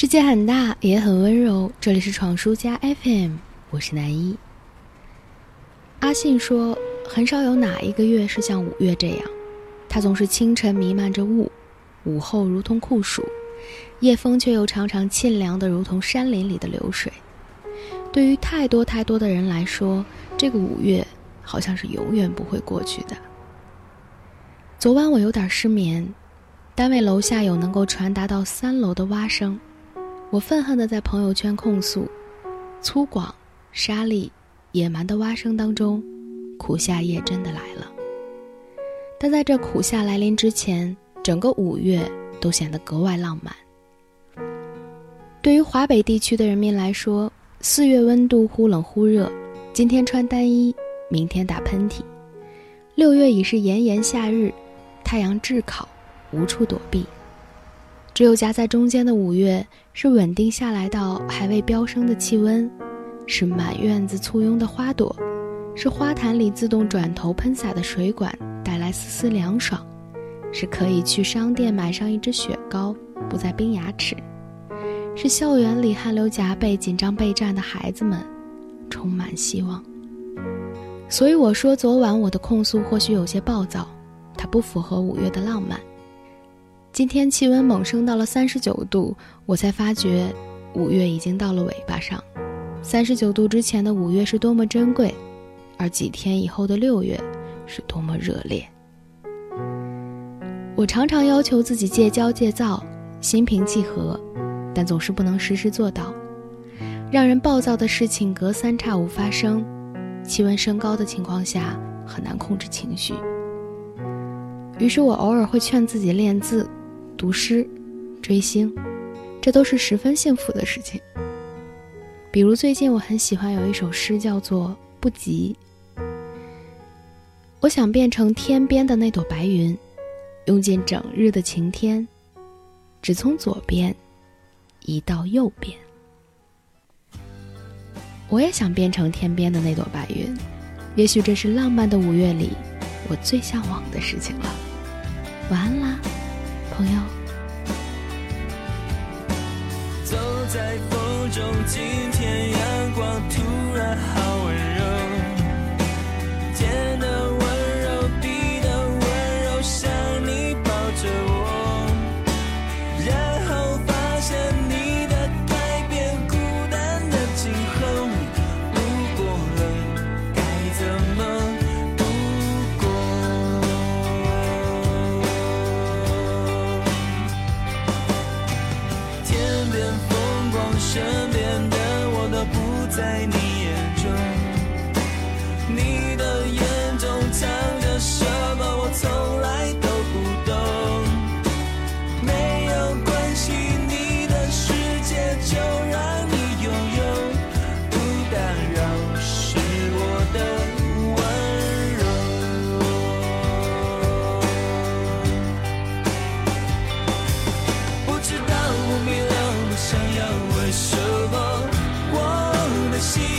世界很大，也很温柔。这里是闯书家 FM，我是南一。阿信说，很少有哪一个月是像五月这样，它总是清晨弥漫着雾，午后如同酷暑，夜风却又常常沁凉的如同山林里的流水。对于太多太多的人来说，这个五月好像是永远不会过去的。昨晚我有点失眠，单位楼下有能够传达到三楼的蛙声。我愤恨地在朋友圈控诉：粗犷、沙砾、野蛮的蛙声当中，苦夏夜真的来了。但在这苦夏来临之前，整个五月都显得格外浪漫。对于华北地区的人民来说，四月温度忽冷忽热，今天穿单衣，明天打喷嚏；六月已是炎炎夏日，太阳炙烤，无处躲避。只有夹在中间的五月，是稳定下来到还未飙升的气温，是满院子簇拥的花朵，是花坛里自动转头喷洒的水管带来丝丝凉爽，是可以去商店买上一支雪糕，不再冰牙齿，是校园里汗流浃背、紧张备战的孩子们，充满希望。所以我说，昨晚我的控诉或许有些暴躁，它不符合五月的浪漫。今天气温猛升到了三十九度，我才发觉，五月已经到了尾巴上。三十九度之前的五月是多么珍贵，而几天以后的六月是多么热烈。我常常要求自己戒骄戒躁，心平气和，但总是不能时时做到。让人暴躁的事情隔三差五发生，气温升高的情况下很难控制情绪。于是我偶尔会劝自己练字。读诗、追星，这都是十分幸福的事情。比如最近我很喜欢有一首诗，叫做《不急》。我想变成天边的那朵白云，用尽整日的晴天，只从左边移到右边。我也想变成天边的那朵白云，也许这是浪漫的五月里我最向往的事情了。晚安啦。我的